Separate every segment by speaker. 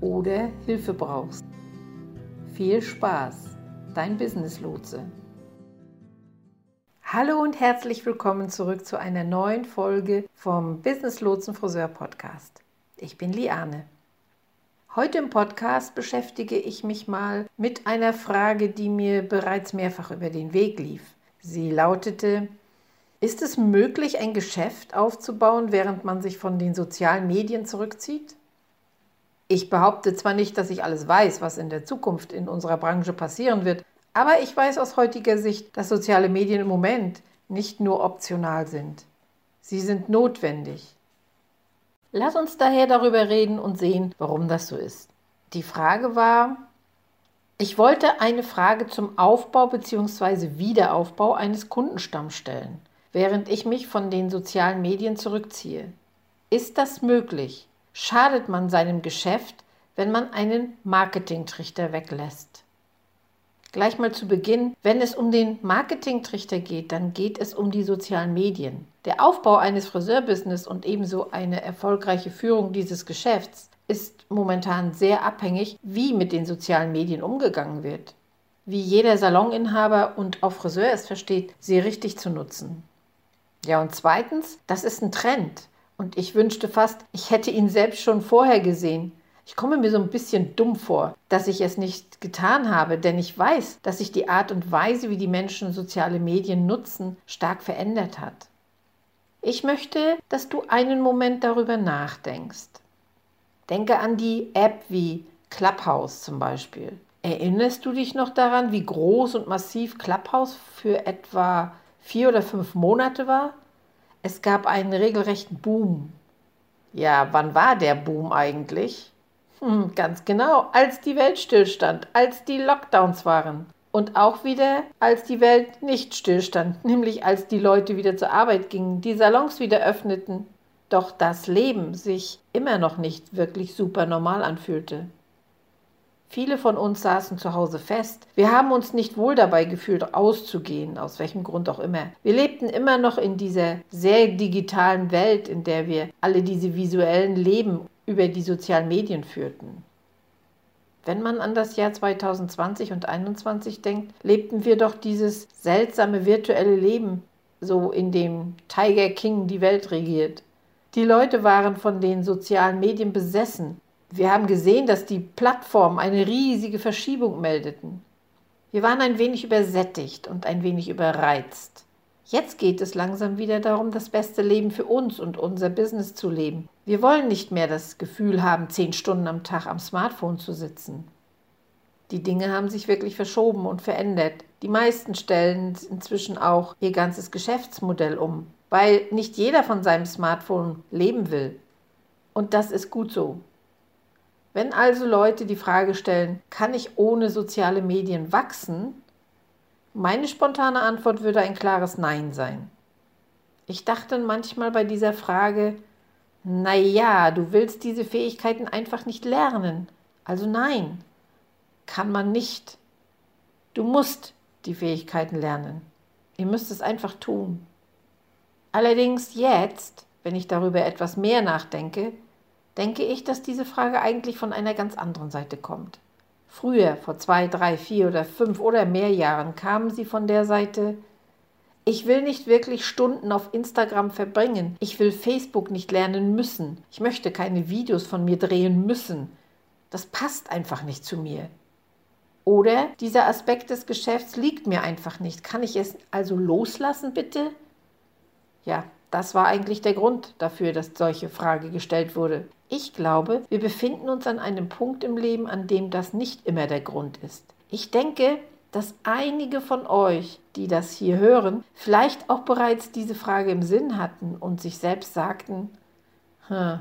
Speaker 1: oder Hilfe brauchst. Viel Spaß, dein Business Lotse. Hallo und herzlich willkommen zurück zu einer neuen Folge vom Business Lotsen Friseur Podcast. Ich bin Liane. Heute im Podcast beschäftige ich mich mal mit einer Frage, die mir bereits mehrfach über den Weg lief. Sie lautete, ist es möglich, ein Geschäft aufzubauen, während man sich von den sozialen Medien zurückzieht? Ich behaupte zwar nicht, dass ich alles weiß, was in der Zukunft in unserer Branche passieren wird, aber ich weiß aus heutiger Sicht, dass soziale Medien im Moment nicht nur optional sind. Sie sind notwendig. Lass uns daher darüber reden und sehen, warum das so ist. Die Frage war, ich wollte eine Frage zum Aufbau bzw. Wiederaufbau eines Kundenstamms stellen, während ich mich von den sozialen Medien zurückziehe. Ist das möglich? Schadet man seinem Geschäft, wenn man einen Marketingtrichter weglässt. Gleich mal zu Beginn, wenn es um den Marketingtrichter geht, dann geht es um die sozialen Medien. Der Aufbau eines Friseurbusiness und ebenso eine erfolgreiche Führung dieses Geschäfts ist momentan sehr abhängig, wie mit den sozialen Medien umgegangen wird. Wie jeder Saloninhaber und auch Friseur es versteht, sie richtig zu nutzen. Ja, und zweitens, das ist ein Trend. Und ich wünschte fast, ich hätte ihn selbst schon vorher gesehen. Ich komme mir so ein bisschen dumm vor, dass ich es nicht getan habe, denn ich weiß, dass sich die Art und Weise, wie die Menschen soziale Medien nutzen, stark verändert hat. Ich möchte, dass du einen Moment darüber nachdenkst. Denke an die App wie Clubhouse zum Beispiel. Erinnerst du dich noch daran, wie groß und massiv Clubhouse für etwa vier oder fünf Monate war? Es gab einen regelrechten Boom. Ja, wann war der Boom eigentlich? Hm, ganz genau, als die Welt stillstand, als die Lockdowns waren. Und auch wieder, als die Welt nicht stillstand, nämlich als die Leute wieder zur Arbeit gingen, die Salons wieder öffneten, doch das Leben sich immer noch nicht wirklich super normal anfühlte. Viele von uns saßen zu Hause fest. Wir haben uns nicht wohl dabei gefühlt, auszugehen, aus welchem Grund auch immer. Wir lebten immer noch in dieser sehr digitalen Welt, in der wir alle diese visuellen Leben über die sozialen Medien führten. Wenn man an das Jahr 2020 und 2021 denkt, lebten wir doch dieses seltsame virtuelle Leben, so in dem Tiger King die Welt regiert. Die Leute waren von den sozialen Medien besessen wir haben gesehen, dass die Plattformen eine riesige Verschiebung meldeten. Wir waren ein wenig übersättigt und ein wenig überreizt. Jetzt geht es langsam wieder darum, das beste Leben für uns und unser Business zu leben. Wir wollen nicht mehr das Gefühl haben, zehn Stunden am Tag am Smartphone zu sitzen. Die Dinge haben sich wirklich verschoben und verändert. Die meisten stellen inzwischen auch ihr ganzes Geschäftsmodell um, weil nicht jeder von seinem Smartphone leben will. Und das ist gut so. Wenn also Leute die Frage stellen, kann ich ohne soziale Medien wachsen? Meine spontane Antwort würde ein klares Nein sein. Ich dachte manchmal bei dieser Frage, naja, du willst diese Fähigkeiten einfach nicht lernen. Also nein, kann man nicht. Du musst die Fähigkeiten lernen. Ihr müsst es einfach tun. Allerdings jetzt, wenn ich darüber etwas mehr nachdenke, denke ich, dass diese Frage eigentlich von einer ganz anderen Seite kommt. Früher, vor zwei, drei, vier oder fünf oder mehr Jahren, kamen sie von der Seite, ich will nicht wirklich Stunden auf Instagram verbringen. Ich will Facebook nicht lernen müssen. Ich möchte keine Videos von mir drehen müssen. Das passt einfach nicht zu mir. Oder dieser Aspekt des Geschäfts liegt mir einfach nicht. Kann ich es also loslassen, bitte? Ja, das war eigentlich der Grund dafür, dass solche Frage gestellt wurde. Ich glaube, wir befinden uns an einem Punkt im Leben, an dem das nicht immer der Grund ist. Ich denke, dass einige von euch, die das hier hören, vielleicht auch bereits diese Frage im Sinn hatten und sich selbst sagten, hm,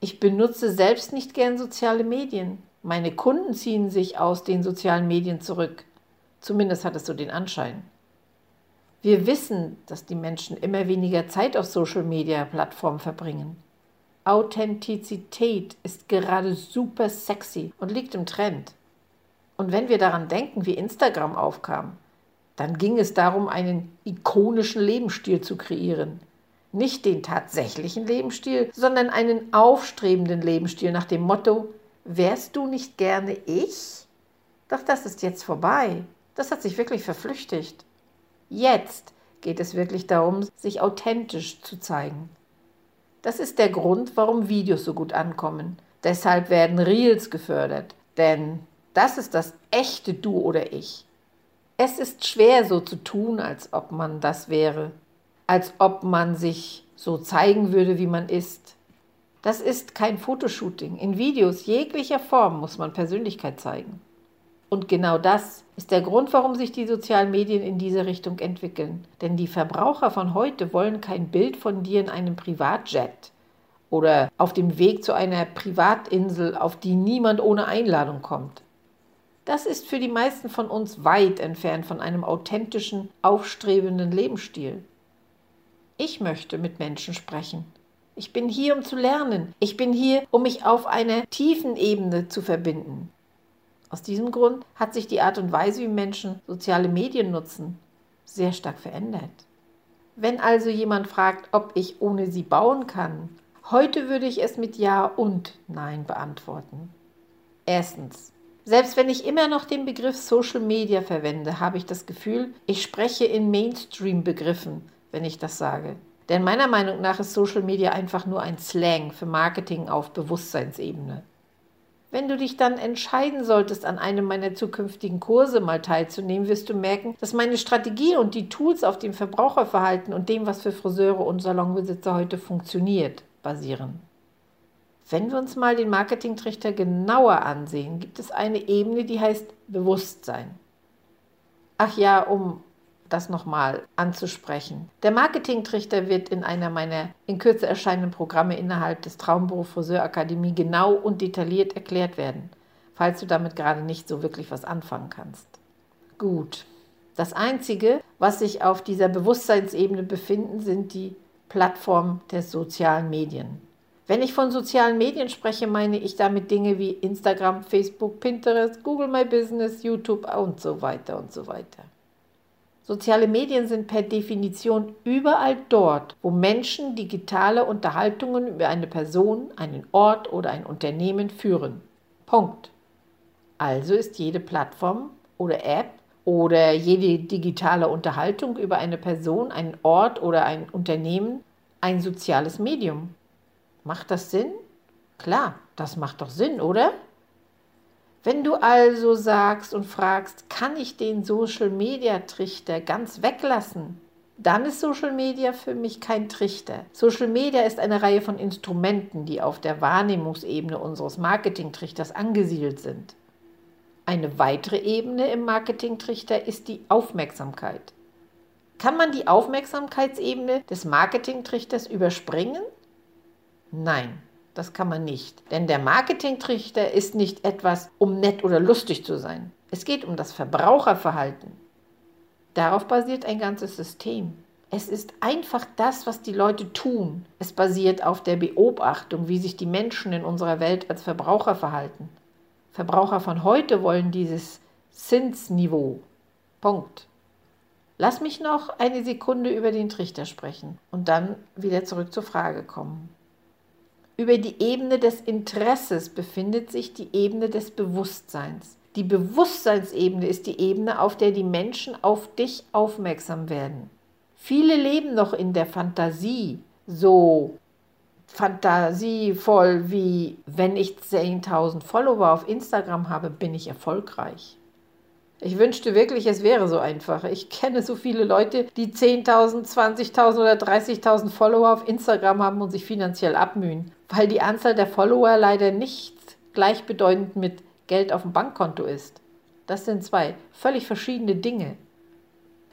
Speaker 1: ich benutze selbst nicht gern soziale Medien. Meine Kunden ziehen sich aus den sozialen Medien zurück. Zumindest hat es so den Anschein. Wir wissen, dass die Menschen immer weniger Zeit auf Social-Media-Plattformen verbringen. Authentizität ist gerade super sexy und liegt im Trend. Und wenn wir daran denken, wie Instagram aufkam, dann ging es darum, einen ikonischen Lebensstil zu kreieren. Nicht den tatsächlichen Lebensstil, sondern einen aufstrebenden Lebensstil nach dem Motto, wärst du nicht gerne ich? Doch das ist jetzt vorbei. Das hat sich wirklich verflüchtigt. Jetzt geht es wirklich darum, sich authentisch zu zeigen. Das ist der Grund, warum Videos so gut ankommen. Deshalb werden Reels gefördert. Denn das ist das echte Du oder Ich. Es ist schwer so zu tun, als ob man das wäre, als ob man sich so zeigen würde, wie man ist. Das ist kein Fotoshooting. In Videos jeglicher Form muss man Persönlichkeit zeigen. Und genau das ist der Grund, warum sich die sozialen Medien in diese Richtung entwickeln. Denn die Verbraucher von heute wollen kein Bild von dir in einem Privatjet oder auf dem Weg zu einer Privatinsel, auf die niemand ohne Einladung kommt. Das ist für die meisten von uns weit entfernt von einem authentischen, aufstrebenden Lebensstil. Ich möchte mit Menschen sprechen. Ich bin hier, um zu lernen. Ich bin hier, um mich auf einer tiefen Ebene zu verbinden. Aus diesem Grund hat sich die Art und Weise, wie Menschen soziale Medien nutzen, sehr stark verändert. Wenn also jemand fragt, ob ich ohne sie bauen kann, heute würde ich es mit Ja und Nein beantworten. Erstens, selbst wenn ich immer noch den Begriff Social Media verwende, habe ich das Gefühl, ich spreche in Mainstream-Begriffen, wenn ich das sage. Denn meiner Meinung nach ist Social Media einfach nur ein Slang für Marketing auf Bewusstseinsebene. Wenn du dich dann entscheiden solltest, an einem meiner zukünftigen Kurse mal teilzunehmen, wirst du merken, dass meine Strategie und die Tools auf dem Verbraucherverhalten und dem, was für Friseure und Salonbesitzer heute funktioniert, basieren. Wenn wir uns mal den Marketingtrichter genauer ansehen, gibt es eine Ebene, die heißt Bewusstsein. Ach ja, um das nochmal anzusprechen. Der Marketingtrichter wird in einer meiner in Kürze erscheinenden Programme innerhalb des Traumberuf Friseur Akademie genau und detailliert erklärt werden, falls du damit gerade nicht so wirklich was anfangen kannst. Gut. Das Einzige, was sich auf dieser Bewusstseinsebene befinden, sind die Plattformen der sozialen Medien. Wenn ich von sozialen Medien spreche, meine ich damit Dinge wie Instagram, Facebook, Pinterest, Google My Business, YouTube und so weiter und so weiter. Soziale Medien sind per Definition überall dort, wo Menschen digitale Unterhaltungen über eine Person, einen Ort oder ein Unternehmen führen. Punkt. Also ist jede Plattform oder App oder jede digitale Unterhaltung über eine Person, einen Ort oder ein Unternehmen ein soziales Medium. Macht das Sinn? Klar, das macht doch Sinn, oder? Wenn du also sagst und fragst, kann ich den Social Media Trichter ganz weglassen? Dann ist Social Media für mich kein Trichter. Social Media ist eine Reihe von Instrumenten, die auf der Wahrnehmungsebene unseres Marketingtrichters angesiedelt sind. Eine weitere Ebene im Marketingtrichter ist die Aufmerksamkeit. Kann man die Aufmerksamkeitsebene des Marketingtrichters überspringen? Nein, das kann man nicht. Denn der Marketingtrichter ist nicht etwas, um nett oder lustig zu sein. Es geht um das Verbraucherverhalten. Darauf basiert ein ganzes System. Es ist einfach das, was die Leute tun. Es basiert auf der Beobachtung, wie sich die Menschen in unserer Welt als Verbraucher verhalten. Verbraucher von heute wollen dieses Zinsniveau. Punkt. Lass mich noch eine Sekunde über den Trichter sprechen und dann wieder zurück zur Frage kommen. Über die Ebene des Interesses befindet sich die Ebene des Bewusstseins. Die Bewusstseinsebene ist die Ebene, auf der die Menschen auf dich aufmerksam werden. Viele leben noch in der Fantasie, so fantasievoll wie wenn ich 10.000 Follower auf Instagram habe, bin ich erfolgreich. Ich wünschte wirklich, es wäre so einfach. Ich kenne so viele Leute, die 10.000, 20.000 oder 30.000 Follower auf Instagram haben und sich finanziell abmühen, weil die Anzahl der Follower leider nicht gleichbedeutend mit Geld auf dem Bankkonto ist. Das sind zwei völlig verschiedene Dinge.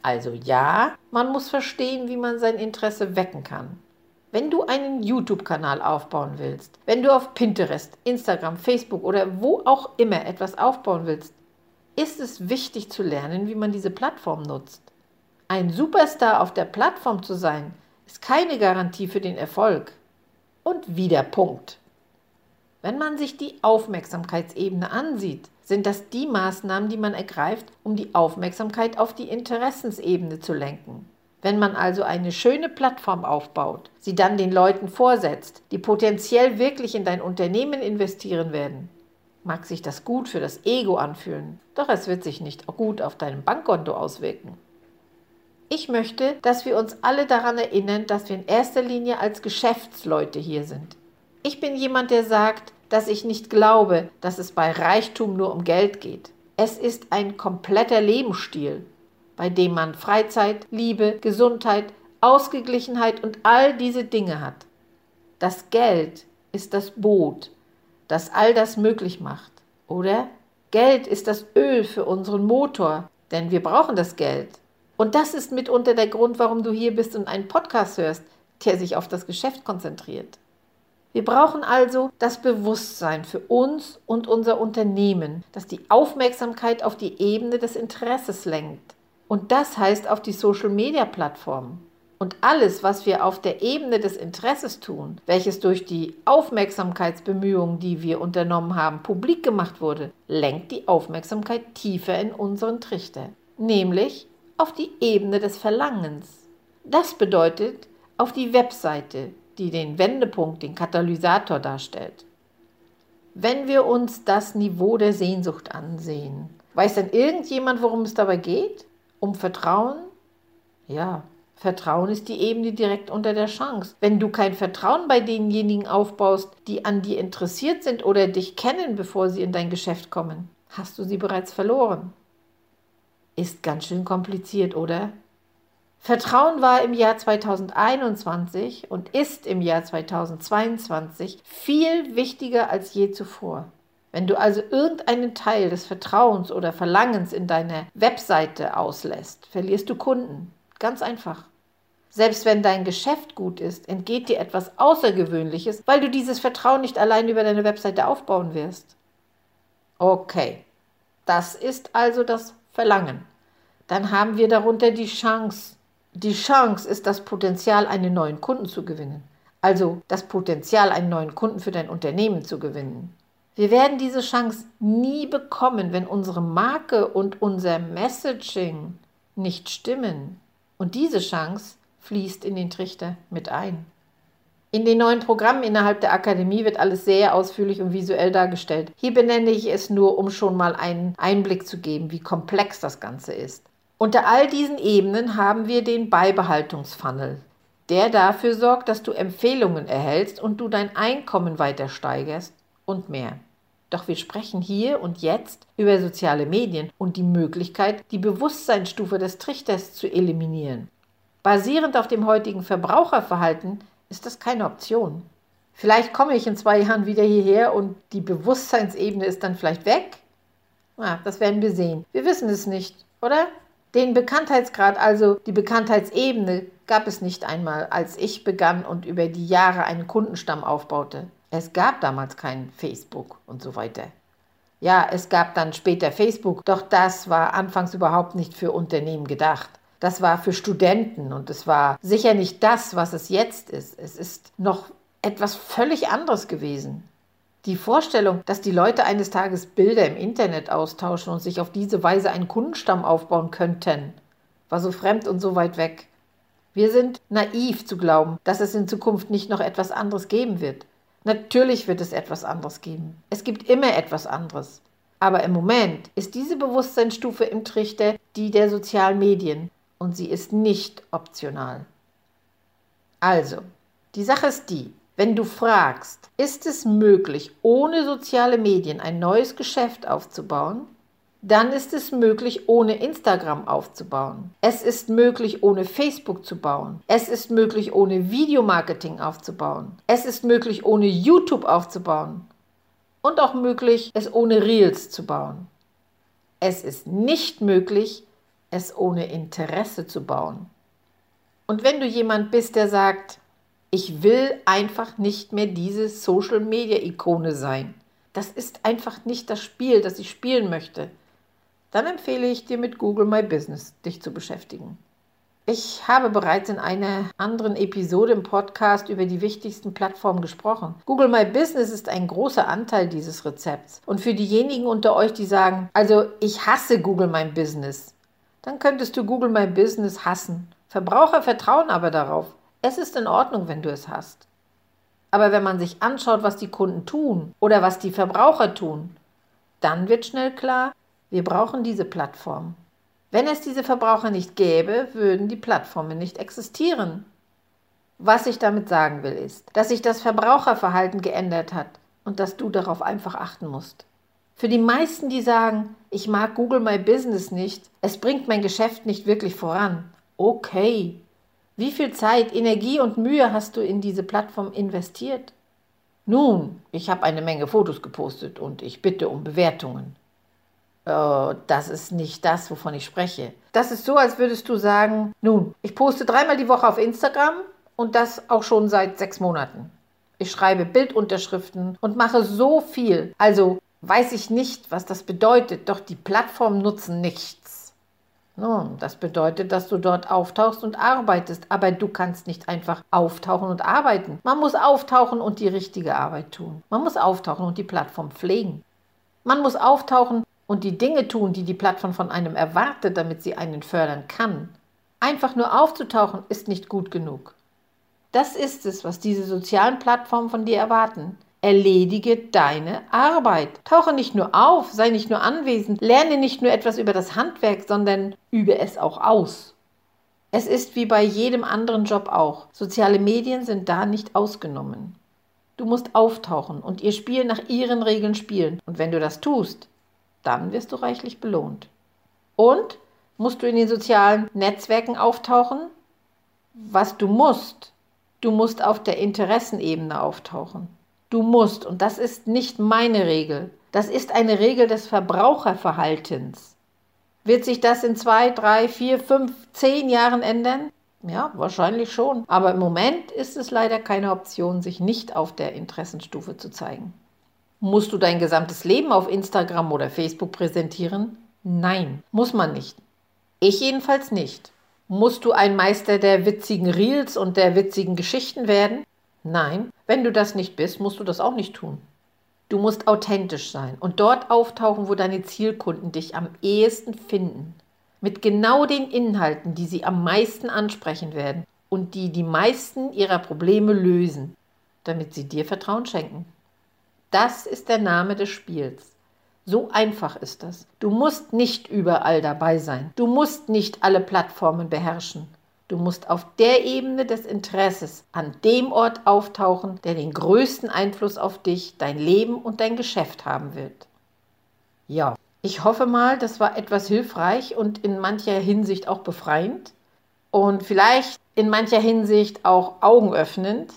Speaker 1: Also ja, man muss verstehen, wie man sein Interesse wecken kann. Wenn du einen YouTube-Kanal aufbauen willst, wenn du auf Pinterest, Instagram, Facebook oder wo auch immer etwas aufbauen willst, ist es wichtig zu lernen, wie man diese Plattform nutzt. Ein Superstar auf der Plattform zu sein, ist keine Garantie für den Erfolg. Und wieder Punkt. Wenn man sich die Aufmerksamkeitsebene ansieht, sind das die Maßnahmen, die man ergreift, um die Aufmerksamkeit auf die Interessensebene zu lenken. Wenn man also eine schöne Plattform aufbaut, sie dann den Leuten vorsetzt, die potenziell wirklich in dein Unternehmen investieren werden, mag sich das gut für das Ego anfühlen, doch es wird sich nicht gut auf deinem Bankkonto auswirken. Ich möchte, dass wir uns alle daran erinnern, dass wir in erster Linie als Geschäftsleute hier sind. Ich bin jemand, der sagt, dass ich nicht glaube, dass es bei Reichtum nur um Geld geht. Es ist ein kompletter Lebensstil, bei dem man Freizeit, Liebe, Gesundheit, Ausgeglichenheit und all diese Dinge hat. Das Geld ist das Boot, das all das möglich macht, oder? Geld ist das Öl für unseren Motor, denn wir brauchen das Geld. Und das ist mitunter der Grund, warum du hier bist und einen Podcast hörst, der sich auf das Geschäft konzentriert. Wir brauchen also das Bewusstsein für uns und unser Unternehmen, das die Aufmerksamkeit auf die Ebene des Interesses lenkt. Und das heißt auf die Social-Media-Plattformen. Und alles, was wir auf der Ebene des Interesses tun, welches durch die Aufmerksamkeitsbemühungen, die wir unternommen haben, publik gemacht wurde, lenkt die Aufmerksamkeit tiefer in unseren Trichter, nämlich auf die Ebene des Verlangens. Das bedeutet auf die Webseite, die den Wendepunkt, den Katalysator darstellt. Wenn wir uns das Niveau der Sehnsucht ansehen, weiß denn irgendjemand, worum es dabei geht? Um Vertrauen? Ja, Vertrauen ist die Ebene direkt unter der Chance. Wenn du kein Vertrauen bei denjenigen aufbaust, die an dir interessiert sind oder dich kennen, bevor sie in dein Geschäft kommen, hast du sie bereits verloren. Ist ganz schön kompliziert, oder? Vertrauen war im Jahr 2021 und ist im Jahr 2022 viel wichtiger als je zuvor. Wenn du also irgendeinen Teil des Vertrauens oder Verlangens in deiner Webseite auslässt, verlierst du Kunden. Ganz einfach. Selbst wenn dein Geschäft gut ist, entgeht dir etwas Außergewöhnliches, weil du dieses Vertrauen nicht allein über deine Webseite aufbauen wirst. Okay, das ist also das Verlangen. Dann haben wir darunter die Chance. Die Chance ist das Potenzial, einen neuen Kunden zu gewinnen. Also das Potenzial, einen neuen Kunden für dein Unternehmen zu gewinnen. Wir werden diese Chance nie bekommen, wenn unsere Marke und unser Messaging nicht stimmen. Und diese Chance fließt in den Trichter mit ein. In den neuen Programmen innerhalb der Akademie wird alles sehr ausführlich und visuell dargestellt. Hier benenne ich es nur, um schon mal einen Einblick zu geben, wie komplex das Ganze ist. Unter all diesen Ebenen haben wir den Beibehaltungsfunnel, der dafür sorgt, dass du Empfehlungen erhältst und du dein Einkommen weiter steigerst und mehr. Doch wir sprechen hier und jetzt über soziale Medien und die Möglichkeit, die Bewusstseinsstufe des Trichters zu eliminieren. Basierend auf dem heutigen Verbraucherverhalten ist das keine Option. Vielleicht komme ich in zwei Jahren wieder hierher und die Bewusstseinsebene ist dann vielleicht weg. Ja, das werden wir sehen. Wir wissen es nicht, oder? Den Bekanntheitsgrad, also die Bekanntheitsebene, gab es nicht einmal, als ich begann und über die Jahre einen Kundenstamm aufbaute. Es gab damals kein Facebook und so weiter. Ja, es gab dann später Facebook, doch das war anfangs überhaupt nicht für Unternehmen gedacht. Das war für Studenten und es war sicher nicht das, was es jetzt ist. Es ist noch etwas völlig anderes gewesen. Die Vorstellung, dass die Leute eines Tages Bilder im Internet austauschen und sich auf diese Weise einen Kundenstamm aufbauen könnten, war so fremd und so weit weg. Wir sind naiv zu glauben, dass es in Zukunft nicht noch etwas anderes geben wird. Natürlich wird es etwas anderes geben. Es gibt immer etwas anderes. Aber im Moment ist diese Bewusstseinsstufe im Trichter die der sozialen Medien und sie ist nicht optional. Also, die Sache ist die, wenn du fragst, ist es möglich, ohne soziale Medien ein neues Geschäft aufzubauen, dann ist es möglich, ohne Instagram aufzubauen. Es ist möglich, ohne Facebook zu bauen. Es ist möglich, ohne Videomarketing aufzubauen. Es ist möglich, ohne YouTube aufzubauen. Und auch möglich, es ohne Reels zu bauen. Es ist nicht möglich, es ohne Interesse zu bauen. Und wenn du jemand bist, der sagt, ich will einfach nicht mehr diese Social-Media-Ikone sein, das ist einfach nicht das Spiel, das ich spielen möchte, dann empfehle ich dir mit Google My Business dich zu beschäftigen. Ich habe bereits in einer anderen Episode im Podcast über die wichtigsten Plattformen gesprochen. Google My Business ist ein großer Anteil dieses Rezepts. Und für diejenigen unter euch, die sagen, also ich hasse Google My Business, dann könntest du Google My Business hassen. Verbraucher vertrauen aber darauf. Es ist in Ordnung, wenn du es hast. Aber wenn man sich anschaut, was die Kunden tun oder was die Verbraucher tun, dann wird schnell klar, wir brauchen diese Plattform. Wenn es diese Verbraucher nicht gäbe, würden die Plattformen nicht existieren. Was ich damit sagen will, ist, dass sich das Verbraucherverhalten geändert hat und dass du darauf einfach achten musst. Für die meisten, die sagen, ich mag Google My Business nicht, es bringt mein Geschäft nicht wirklich voran. Okay. Wie viel Zeit, Energie und Mühe hast du in diese Plattform investiert? Nun, ich habe eine Menge Fotos gepostet und ich bitte um Bewertungen. Äh, das ist nicht das, wovon ich spreche. Das ist so, als würdest du sagen, nun, ich poste dreimal die Woche auf Instagram und das auch schon seit sechs Monaten. Ich schreibe Bildunterschriften und mache so viel. Also weiß ich nicht, was das bedeutet, doch die Plattformen nutzen nichts. Nun, das bedeutet, dass du dort auftauchst und arbeitest, aber du kannst nicht einfach auftauchen und arbeiten. Man muss auftauchen und die richtige Arbeit tun. Man muss auftauchen und die Plattform pflegen. Man muss auftauchen und die Dinge tun, die die Plattform von einem erwartet, damit sie einen fördern kann. Einfach nur aufzutauchen ist nicht gut genug. Das ist es, was diese sozialen Plattformen von dir erwarten. Erledige deine Arbeit. Tauche nicht nur auf, sei nicht nur anwesend, lerne nicht nur etwas über das Handwerk, sondern übe es auch aus. Es ist wie bei jedem anderen Job auch. Soziale Medien sind da nicht ausgenommen. Du musst auftauchen und ihr Spiel nach ihren Regeln spielen. Und wenn du das tust, dann wirst du reichlich belohnt. Und musst du in den sozialen Netzwerken auftauchen? Was du musst, du musst auf der Interessenebene auftauchen. Du musst, und das ist nicht meine Regel, das ist eine Regel des Verbraucherverhaltens. Wird sich das in zwei, drei, vier, fünf, zehn Jahren ändern? Ja, wahrscheinlich schon. Aber im Moment ist es leider keine Option, sich nicht auf der Interessenstufe zu zeigen. Musst du dein gesamtes Leben auf Instagram oder Facebook präsentieren? Nein, muss man nicht. Ich jedenfalls nicht. Musst du ein Meister der witzigen Reels und der witzigen Geschichten werden? Nein, wenn du das nicht bist, musst du das auch nicht tun. Du musst authentisch sein und dort auftauchen, wo deine Zielkunden dich am ehesten finden. Mit genau den Inhalten, die sie am meisten ansprechen werden und die die meisten ihrer Probleme lösen, damit sie dir Vertrauen schenken. Das ist der Name des Spiels. So einfach ist das. Du musst nicht überall dabei sein. Du musst nicht alle Plattformen beherrschen. Du musst auf der Ebene des Interesses an dem Ort auftauchen, der den größten Einfluss auf dich, dein Leben und dein Geschäft haben wird. Ja, ich hoffe mal, das war etwas hilfreich und in mancher Hinsicht auch befreiend und vielleicht in mancher Hinsicht auch augenöffnend.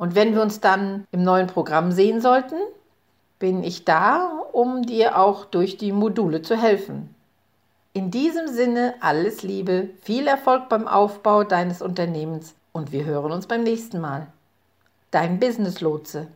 Speaker 1: Und wenn wir uns dann im neuen Programm sehen sollten, bin ich da, um dir auch durch die Module zu helfen. In diesem Sinne alles Liebe, viel Erfolg beim Aufbau deines Unternehmens und wir hören uns beim nächsten Mal. Dein Business Lotse.